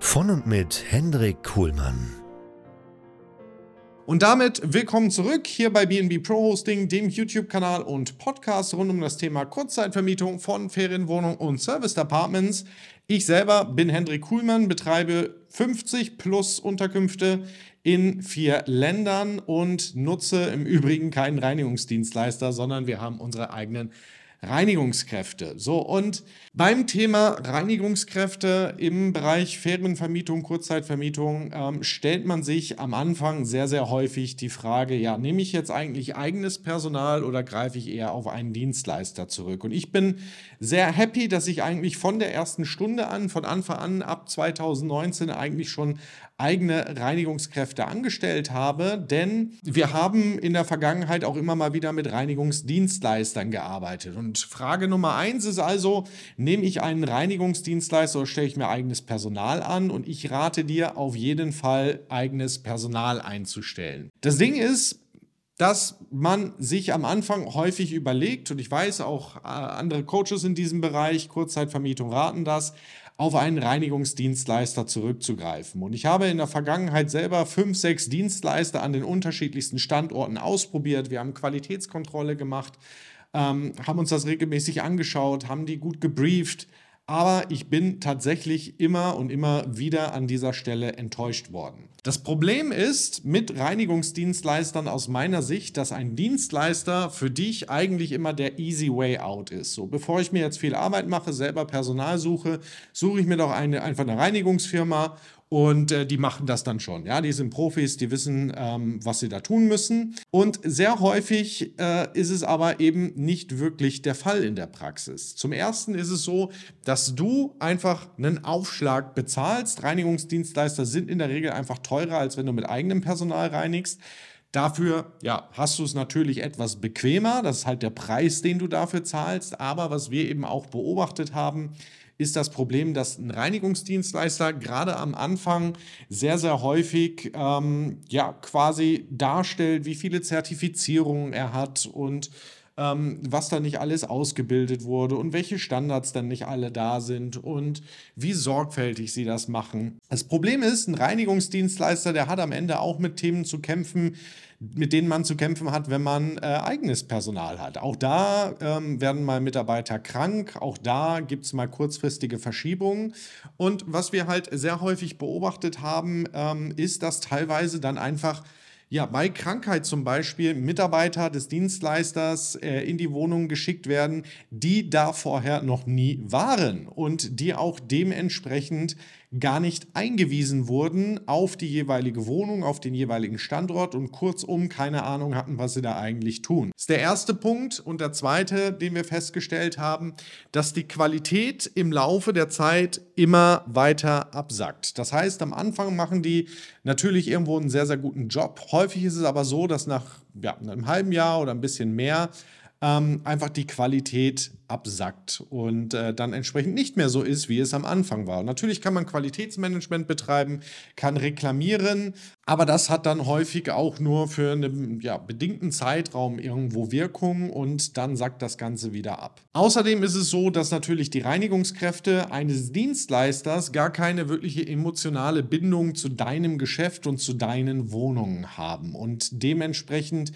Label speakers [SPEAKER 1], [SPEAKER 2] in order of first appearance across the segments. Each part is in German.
[SPEAKER 1] Von und mit Hendrik Kuhlmann.
[SPEAKER 2] Und damit willkommen zurück hier bei BNB Pro Hosting, dem YouTube-Kanal und Podcast rund um das Thema Kurzzeitvermietung von Ferienwohnungen und Service Apartments. Ich selber bin Hendrik Kuhlmann, betreibe 50 plus Unterkünfte in vier Ländern und nutze im Übrigen keinen Reinigungsdienstleister, sondern wir haben unsere eigenen Reinigungskräfte. So, und beim Thema Reinigungskräfte im Bereich Ferienvermietung, Kurzzeitvermietung ähm, stellt man sich am Anfang sehr, sehr häufig die Frage, ja, nehme ich jetzt eigentlich eigenes Personal oder greife ich eher auf einen Dienstleister zurück? Und ich bin sehr happy, dass ich eigentlich von der ersten Stunde an, von Anfang an ab 2019 eigentlich schon eigene Reinigungskräfte angestellt habe, denn wir haben in der Vergangenheit auch immer mal wieder mit Reinigungsdienstleistern gearbeitet. Und Frage Nummer eins ist also, nehme ich einen Reinigungsdienstleister oder stelle ich mir eigenes Personal an? Und ich rate dir auf jeden Fall, eigenes Personal einzustellen. Das Ding ist, dass man sich am Anfang häufig überlegt, und ich weiß auch äh, andere Coaches in diesem Bereich, Kurzzeitvermietung raten das, auf einen Reinigungsdienstleister zurückzugreifen. Und ich habe in der Vergangenheit selber fünf, sechs Dienstleister an den unterschiedlichsten Standorten ausprobiert. Wir haben Qualitätskontrolle gemacht, ähm, haben uns das regelmäßig angeschaut, haben die gut gebrieft, aber ich bin tatsächlich immer und immer wieder an dieser Stelle enttäuscht worden. Das Problem ist mit Reinigungsdienstleistern aus meiner Sicht, dass ein Dienstleister für dich eigentlich immer der easy way out ist. So, bevor ich mir jetzt viel Arbeit mache, selber Personal suche, suche ich mir doch eine, einfach eine Reinigungsfirma und äh, die machen das dann schon. Ja, die sind Profis, die wissen, ähm, was sie da tun müssen. Und sehr häufig äh, ist es aber eben nicht wirklich der Fall in der Praxis. Zum ersten ist es so, dass du einfach einen Aufschlag bezahlst. Reinigungsdienstleister sind in der Regel einfach teurer, als wenn du mit eigenem Personal reinigst. Dafür ja, hast du es natürlich etwas bequemer. Das ist halt der Preis, den du dafür zahlst. Aber was wir eben auch beobachtet haben, ist das Problem, dass ein Reinigungsdienstleister gerade am Anfang sehr, sehr häufig ähm, ja quasi darstellt, wie viele Zertifizierungen er hat und ähm, was da nicht alles ausgebildet wurde und welche Standards dann nicht alle da sind und wie sorgfältig sie das machen. Das Problem ist, ein Reinigungsdienstleister, der hat am Ende auch mit Themen zu kämpfen, mit denen man zu kämpfen hat, wenn man äh, eigenes Personal hat. Auch da ähm, werden mal Mitarbeiter krank, auch da gibt es mal kurzfristige Verschiebungen. Und was wir halt sehr häufig beobachtet haben, ähm, ist, dass teilweise dann einfach ja, bei Krankheit zum Beispiel Mitarbeiter des Dienstleisters äh, in die Wohnung geschickt werden, die da vorher noch nie waren und die auch dementsprechend gar nicht eingewiesen wurden auf die jeweilige Wohnung, auf den jeweiligen Standort und kurzum keine Ahnung hatten, was sie da eigentlich tun. Das ist der erste Punkt. Und der zweite, den wir festgestellt haben, dass die Qualität im Laufe der Zeit immer weiter absackt. Das heißt, am Anfang machen die natürlich irgendwo einen sehr, sehr guten Job. Häufig ist es aber so, dass nach ja, einem halben Jahr oder ein bisschen mehr ähm, einfach die Qualität absackt und äh, dann entsprechend nicht mehr so ist, wie es am Anfang war. Und natürlich kann man Qualitätsmanagement betreiben, kann reklamieren, aber das hat dann häufig auch nur für einen ja, bedingten Zeitraum irgendwo Wirkung und dann sackt das Ganze wieder ab. Außerdem ist es so, dass natürlich die Reinigungskräfte eines Dienstleisters gar keine wirkliche emotionale Bindung zu deinem Geschäft und zu deinen Wohnungen haben und dementsprechend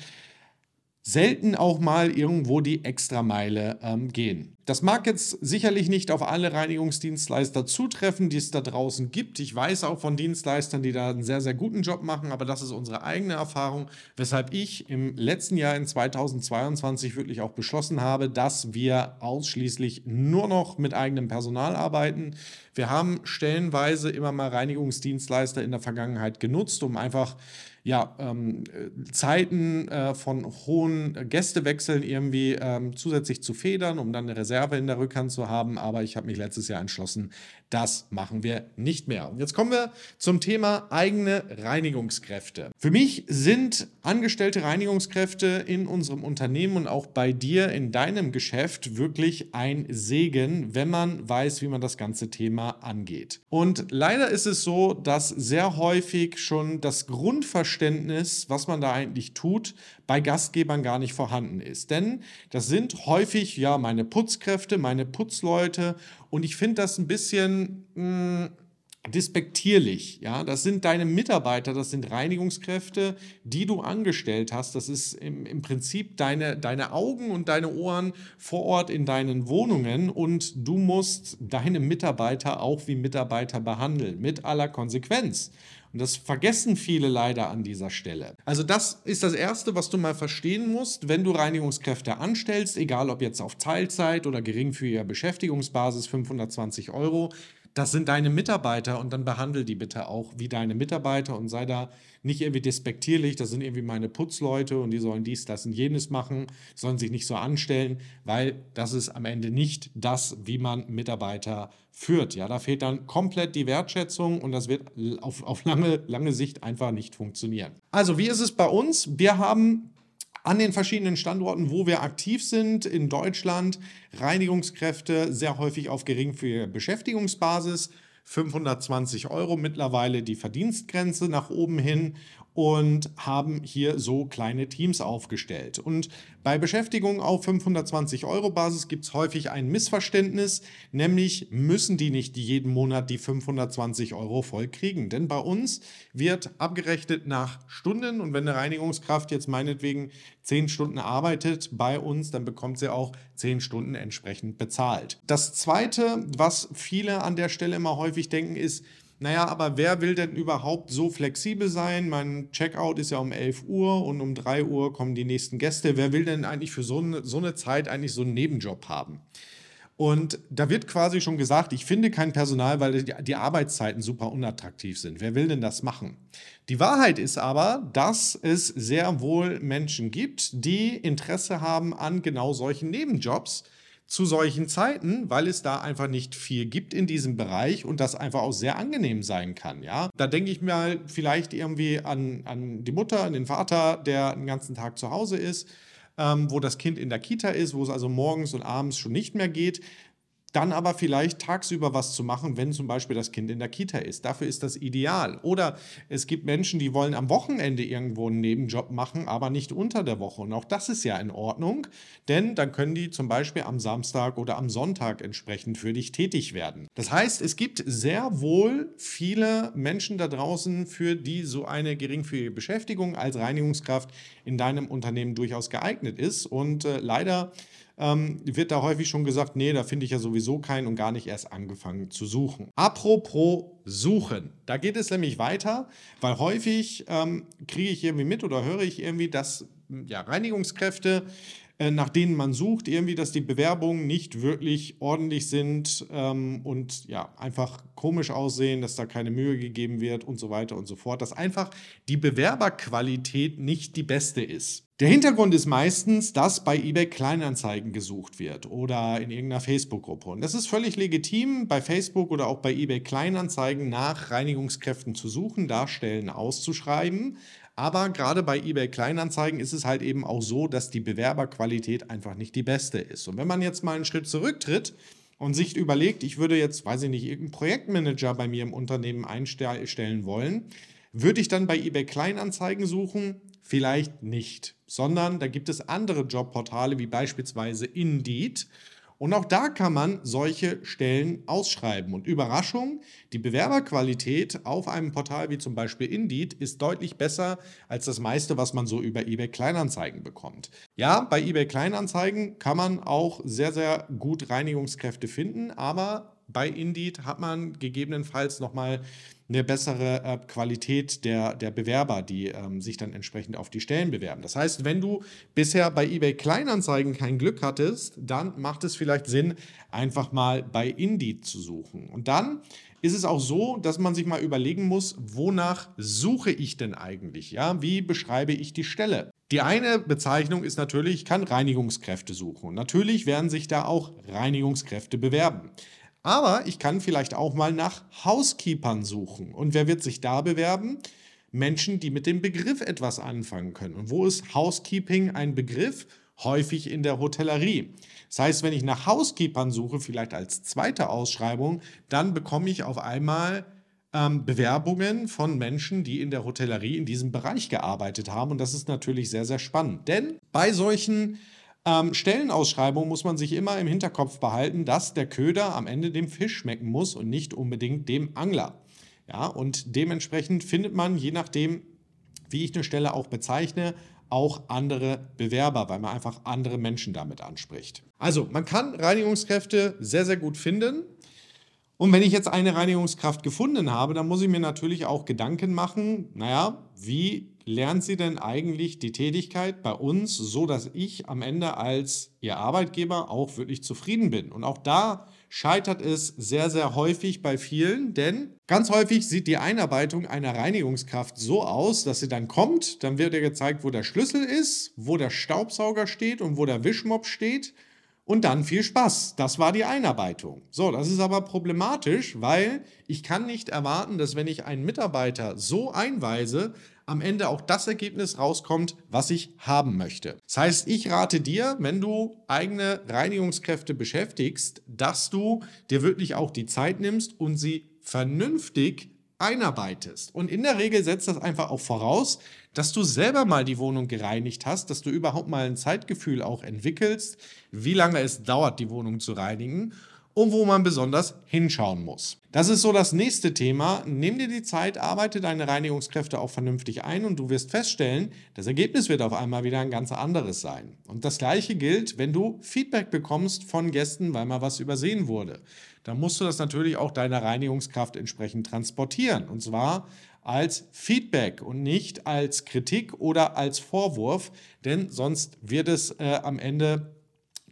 [SPEAKER 2] selten auch mal irgendwo die Extrameile ähm, gehen. Das mag jetzt sicherlich nicht auf alle Reinigungsdienstleister zutreffen, die es da draußen gibt. Ich weiß auch von Dienstleistern, die da einen sehr, sehr guten Job machen, aber das ist unsere eigene Erfahrung, weshalb ich im letzten Jahr in 2022 wirklich auch beschlossen habe, dass wir ausschließlich nur noch mit eigenem Personal arbeiten. Wir haben stellenweise immer mal Reinigungsdienstleister in der Vergangenheit genutzt, um einfach ja, ähm, Zeiten äh, von hohen Gästewechseln irgendwie ähm, zusätzlich zu federn, um dann eine Reserve in der Rückhand zu haben. Aber ich habe mich letztes Jahr entschlossen, das machen wir nicht mehr. Und jetzt kommen wir zum Thema eigene Reinigungskräfte. Für mich sind angestellte Reinigungskräfte in unserem Unternehmen und auch bei dir in deinem Geschäft wirklich ein Segen, wenn man weiß, wie man das ganze Thema angeht. Und leider ist es so, dass sehr häufig schon das Grundverständnis, was man da eigentlich tut, bei Gastgebern gar nicht vorhanden ist. Denn das sind häufig ja meine Putzkräfte, meine Putzleute und ich finde das ein bisschen mh, hm, despektierlich. Ja, das sind deine Mitarbeiter, das sind Reinigungskräfte, die du angestellt hast. Das ist im, im Prinzip deine, deine Augen und deine Ohren vor Ort in deinen Wohnungen und du musst deine Mitarbeiter auch wie Mitarbeiter behandeln, mit aller Konsequenz. Und das vergessen viele leider an dieser Stelle. Also das ist das Erste, was du mal verstehen musst, wenn du Reinigungskräfte anstellst, egal ob jetzt auf Teilzeit oder geringfügiger Beschäftigungsbasis, 520 Euro. Das sind deine Mitarbeiter und dann behandle die bitte auch wie deine Mitarbeiter und sei da nicht irgendwie despektierlich, das sind irgendwie meine Putzleute und die sollen dies, das und jenes machen, sollen sich nicht so anstellen, weil das ist am Ende nicht das, wie man Mitarbeiter führt. Ja, da fehlt dann komplett die Wertschätzung und das wird auf, auf lange, lange Sicht einfach nicht funktionieren. Also, wie ist es bei uns? Wir haben an den verschiedenen Standorten, wo wir aktiv sind in Deutschland, Reinigungskräfte sehr häufig auf geringfügiger Beschäftigungsbasis. 520 Euro mittlerweile die Verdienstgrenze nach oben hin und haben hier so kleine Teams aufgestellt. Und bei Beschäftigung auf 520 Euro Basis gibt es häufig ein Missverständnis, nämlich müssen die nicht jeden Monat die 520 Euro voll kriegen. Denn bei uns wird abgerechnet nach Stunden und wenn eine Reinigungskraft jetzt meinetwegen 10 Stunden arbeitet bei uns, dann bekommt sie auch 10 Stunden entsprechend bezahlt. Das Zweite, was viele an der Stelle immer häufig denken, ist, naja, aber wer will denn überhaupt so flexibel sein? Mein Checkout ist ja um 11 Uhr und um 3 Uhr kommen die nächsten Gäste. Wer will denn eigentlich für so eine, so eine Zeit eigentlich so einen Nebenjob haben? Und da wird quasi schon gesagt, ich finde kein Personal, weil die, die, Arbeitszeiten super unattraktiv sind. Wer will denn das machen? Die Wahrheit ist aber, dass es sehr wohl Menschen gibt, die Interesse haben an genau solchen Nebenjobs zu solchen Zeiten, weil es da einfach nicht viel gibt in diesem Bereich und das einfach auch sehr angenehm sein kann. Ja? Da denke ich mal vielleicht irgendwie an, an die Mutter, an den Vater, der den ganzen Tag zu Hause ist, ähm, wo das Kind in der Kita ist, wo es also morgens und abends schon nicht mehr geht dann aber vielleicht tagsüber was zu machen, wenn zum Beispiel das Kind in der Kita ist. Dafür ist das ideal. Oder es gibt Menschen, die wollen am Wochenende irgendwo einen Nebenjob machen, aber nicht unter der Woche. Und auch das ist ja in Ordnung, denn dann können die zum Beispiel am Samstag oder am Sonntag entsprechend für dich tätig werden. Das heißt, es gibt sehr wohl viele Menschen da draußen, für die so eine geringfügige Beschäftigung als Reinigungskraft in deinem Unternehmen durchaus geeignet ist. Und äh, leider ähm, wird da häufig schon gesagt, nee, da finde ich ja sowieso keinen und gar nicht erst angefangen zu suchen. Apropos Suchen, da geht es nämlich weiter, weil häufig ähm, kriege ich irgendwie mit oder höre ich irgendwie, dass ja, Reinigungskräfte nach denen man sucht, irgendwie, dass die Bewerbungen nicht wirklich ordentlich sind ähm, und ja, einfach komisch aussehen, dass da keine Mühe gegeben wird und so weiter und so fort, dass einfach die Bewerberqualität nicht die beste ist. Der Hintergrund ist meistens, dass bei eBay Kleinanzeigen gesucht wird oder in irgendeiner Facebook-Gruppe. Und das ist völlig legitim, bei Facebook oder auch bei eBay Kleinanzeigen nach Reinigungskräften zu suchen, da Stellen auszuschreiben. Aber gerade bei eBay Kleinanzeigen ist es halt eben auch so, dass die Bewerberqualität einfach nicht die beste ist. Und wenn man jetzt mal einen Schritt zurücktritt und sich überlegt, ich würde jetzt, weiß ich nicht, irgendeinen Projektmanager bei mir im Unternehmen einstellen wollen, würde ich dann bei eBay Kleinanzeigen suchen? Vielleicht nicht, sondern da gibt es andere Jobportale wie beispielsweise Indeed Und auch da kann man solche Stellen ausschreiben. Und Überraschung, die Bewerberqualität auf einem Portal wie zum Beispiel Indeed ist deutlich besser als das meiste, was man so über eBay Kleinanzeigen bekommt. Ja, bei eBay Kleinanzeigen kann man auch sehr, sehr gut Reinigungskräfte finden, aber bei Indeed hat man gegebenenfalls nochmal eine bessere äh, Qualität der, der Bewerber, die ähm, sich dann entsprechend auf die Stellen bewerben. Das heißt, wenn du bisher bei eBay Kleinanzeigen kein Glück hattest, dann macht es vielleicht Sinn, einfach mal bei Indeed zu suchen. Und dann ist es auch so, dass man sich mal überlegen muss, wonach suche ich denn eigentlich? Ja, wie beschreibe ich die Stelle? Die eine Bezeichnung ist natürlich, ich kann Reinigungskräfte suchen. Und natürlich werden sich da auch Reinigungskräfte bewerben. Aber ich kann vielleicht auch mal nach Housekeepern suchen. Und wer wird sich da bewerben? Menschen, die mit dem Begriff etwas anfangen können. Und wo ist Housekeeping ein Begriff? Häufig in der Hotellerie. Das heißt, wenn ich nach Housekeepern suche, vielleicht als zweite Ausschreibung, dann bekomme ich auf einmal ähm, Bewerbungen von Menschen, die in der Hotellerie in diesem Bereich gearbeitet haben. Und das ist natürlich sehr, sehr spannend. Denn bei solchen ähm, Stellenausschreibung muss man sich immer im Hinterkopf behalten, dass der Köder am Ende dem Fisch schmecken muss und nicht unbedingt dem Angler. Ja, und dementsprechend findet man, je nachdem, wie ich eine Stelle auch bezeichne, auch andere Bewerber, weil man einfach andere Menschen damit anspricht. Also, man kann Reinigungskräfte sehr, sehr gut finden. Und wenn ich jetzt eine Reinigungskraft gefunden habe, dann muss ich mir natürlich auch Gedanken machen, naja, wie lernt sie denn eigentlich die Tätigkeit bei uns, so dass ich am Ende als ihr Arbeitgeber auch wirklich zufrieden bin? Und auch da scheitert es sehr, sehr häufig bei vielen, denn ganz häufig sieht die Einarbeitung einer Reinigungskraft so aus, dass sie dann kommt, dann wird ihr gezeigt, wo der Schlüssel ist, wo der Staubsauger steht und wo der Wischmopp steht. Und dann viel Spaß. Das war die Einarbeitung. So, das ist aber problematisch, weil ich kann nicht erwarten, dass wenn ich einen Mitarbeiter so einweise, am Ende auch das Ergebnis rauskommt, was ich haben möchte. Das heißt, ich rate dir, wenn du eigene Reinigungskräfte beschäftigst, dass du dir wirklich auch die Zeit nimmst und sie vernünftig einarbeitest. Und in der Regel setzt das einfach auch voraus, dass du selber mal die Wohnung gereinigt hast, dass du überhaupt mal ein Zeitgefühl auch entwickelst, wie lange es dauert, die Wohnung zu reinigen und wo man besonders hinschauen muss. Das ist so das nächste Thema. Nimm dir die Zeit, arbeite deine Reinigungskräfte auch vernünftig ein und du wirst feststellen, das Ergebnis wird auf einmal wieder ein ganz anderes sein. Und das gleiche gilt, wenn du Feedback bekommst von Gästen, weil mal was übersehen wurde. Dann musst du das natürlich auch deiner Reinigungskraft entsprechend transportieren. Und zwar als Feedback und nicht als Kritik oder als Vorwurf, denn sonst wird es äh, am Ende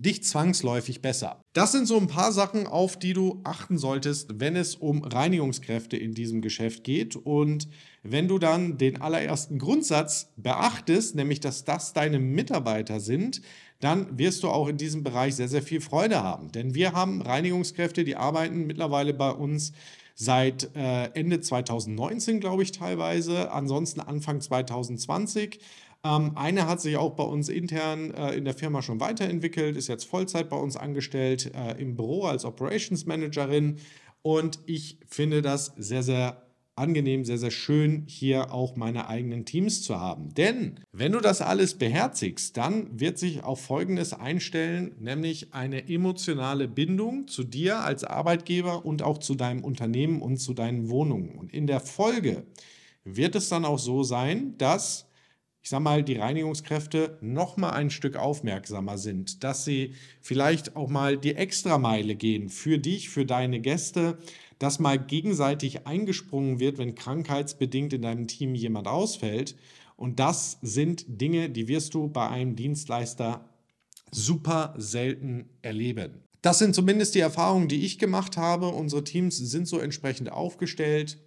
[SPEAKER 2] dich zwangsläufig besser. Das sind so ein paar Sachen, auf die du achten solltest, wenn es um Reinigungskräfte in diesem Geschäft geht. Und wenn du dann den allerersten Grundsatz beachtest, nämlich dass das deine Mitarbeiter sind, dann wirst du auch in diesem Bereich sehr, sehr viel Freude haben. Denn wir haben Reinigungskräfte, die arbeiten mittlerweile bei uns seit äh, Ende 2019, glaube ich, teilweise, ansonsten Anfang 2020. Ähm, eine hat sich auch bei uns intern äh, in der Firma schon weiterentwickelt, ist jetzt Vollzeit bei uns angestellt äh, im Büro als Operations Managerin. Und ich finde das sehr, sehr angenehm, sehr, sehr schön, hier auch meine eigenen Teams zu haben. Denn wenn du das alles beherzigst, dann wird sich auf Folgendes einstellen, nämlich eine emotionale Bindung zu dir als Arbeitgeber und auch zu deinem Unternehmen und zu deinen Wohnungen. Und in der Folge wird es dann auch so sein, dass ich sage mal, die Reinigungskräfte noch mal ein Stück aufmerksamer sind, dass sie vielleicht auch mal die Extrameile gehen für dich, für deine Gäste, dass mal gegenseitig eingesprungen wird, wenn krankheitsbedingt in deinem Team jemand ausfällt. Und das sind Dinge, die wirst du bei einem Dienstleister super selten erleben. Das sind zumindest die Erfahrungen, die ich gemacht habe. Unsere Teams sind so entsprechend aufgestellt,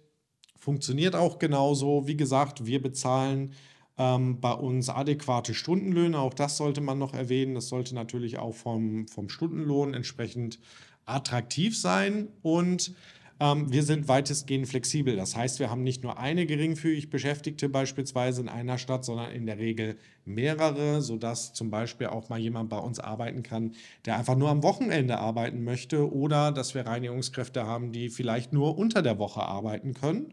[SPEAKER 2] funktioniert auch genauso. Wie gesagt, wir bezahlen ähm, bei uns adäquate Stundenlöhne, auch das sollte man noch erwähnen. Das sollte natürlich auch vom, vom Stundenlohn entsprechend attraktiv sein und ähm, wir sind weitestgehend flexibel. Das heißt, wir haben nicht nur eine geringfügig Beschäftigte beispielsweise in einer Stadt, sondern in der Regel mehrere, sodass zum Beispiel auch mal jemand bei uns arbeiten kann, der einfach nur am Wochenende arbeiten möchte oder dass wir Reinigungskräfte haben, die vielleicht nur unter der Woche arbeiten können.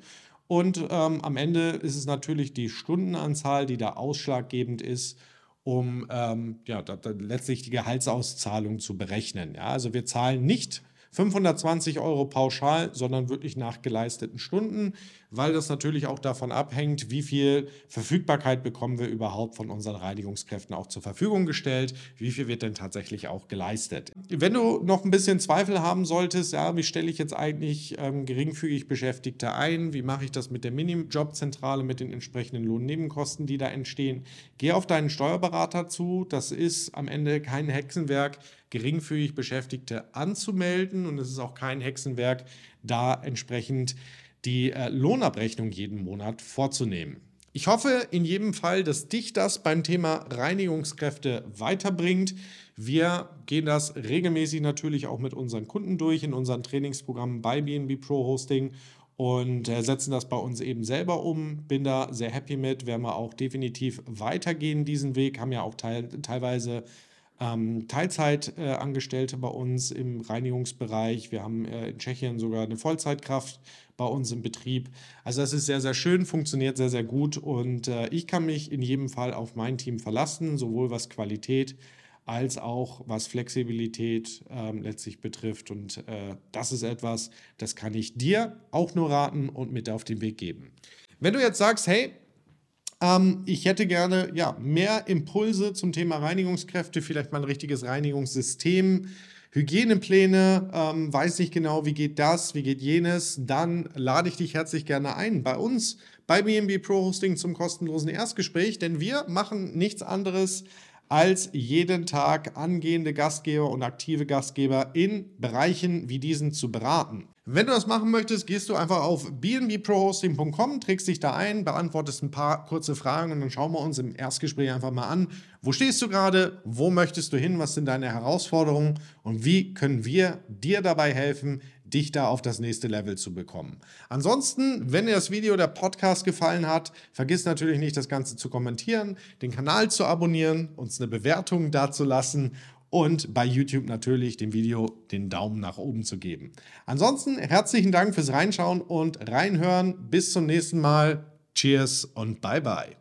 [SPEAKER 2] Und ähm, am Ende ist es natürlich die Stundenanzahl, die da ausschlaggebend ist. um ähm, ja, da, da letztlich die Gehaltsauszahlung zu berechnen. Ja, also wir zahlen nicht 520 Euro pauschal, sondern wirklich nach geleisteten Stunden, weil das natürlich auch davon abhängt, wie viel Verfügbarkeit bekommen wir überhaupt von unseren Reinigungskräften auch zur Verfügung gestellt, wie viel wird denn tatsächlich auch geleistet. Wenn du noch ein bisschen Zweifel haben solltest, ja, wie stelle ich jetzt eigentlich ähm, geringfügig Beschäftigte ein, wie mache ich das mit der Minijobzentrale, mit den entsprechenden Lohnnebenkosten, die da entstehen, geh auf deinen Steuerberater zu, das ist am Ende kein Hexenwerk, geringfügig Beschäftigte anzumelden. Und es ist auch kein Hexenwerk, da entsprechend die äh, Lohnabrechnung jeden Monat vorzunehmen. Ich hoffe in jedem Fall, dass dich das beim Thema Reinigungskräfte weiterbringt. Wir gehen das regelmäßig natürlich auch mit unseren Kunden durch in unseren Trainingsprogrammen bei BNB Pro Hosting und äh, setzen das bei uns eben selber um. Bin da sehr happy mit, werden wir auch definitiv weitergehen diesen Weg, haben ja auch teil teilweise ähm, Teilzeitangestellte äh, bei uns im Reinigungsbereich. Wir haben äh, in Tschechien sogar eine Vollzeitkraft bei uns im Betrieb. Also das ist sehr, sehr schön, funktioniert sehr, sehr gut und äh, ich kann mich in jedem Fall auf mein Team verlassen, sowohl was Qualität als auch was Flexibilität ähm, letztlich betrifft. Und äh, das ist etwas, das kann ich dir auch nur raten und mit auf den Weg geben. Wenn du jetzt sagst, hey, ähm, ich hätte gerne ja, mehr Impulse zum Thema Reinigungskräfte, vielleicht mal ein richtiges Reinigungssystem. Hygienepläne, ähm, weiß nicht genau, wie geht das, wie geht jenes, dann lade ich dich herzlich gerne ein bei uns bei BNB Pro Hosting zum kostenlosen Erstgespräch, denn wir machen nichts anderes als jeden Tag angehende Gastgeber und aktive Gastgeber in Bereichen wie diesen zu beraten. Wenn du das machen möchtest, gehst du einfach auf bnbprohosting.com, trägst dich da ein, beantwortest ein paar kurze Fragen und dann schauen wir uns im Erstgespräch einfach mal an, wo stehst du gerade, wo möchtest du hin, was sind deine Herausforderungen? Und wie können wir dir dabei helfen, dich da auf das nächste Level zu bekommen. Ansonsten, wenn dir das Video der Podcast gefallen hat, vergiss natürlich nicht, das Ganze zu kommentieren, den Kanal zu abonnieren, uns eine Bewertung dazulassen und bei YouTube natürlich dem Video den Daumen nach oben zu geben. Ansonsten herzlichen Dank fürs Reinschauen und Reinhören. Bis zum nächsten Mal. Cheers und bye bye.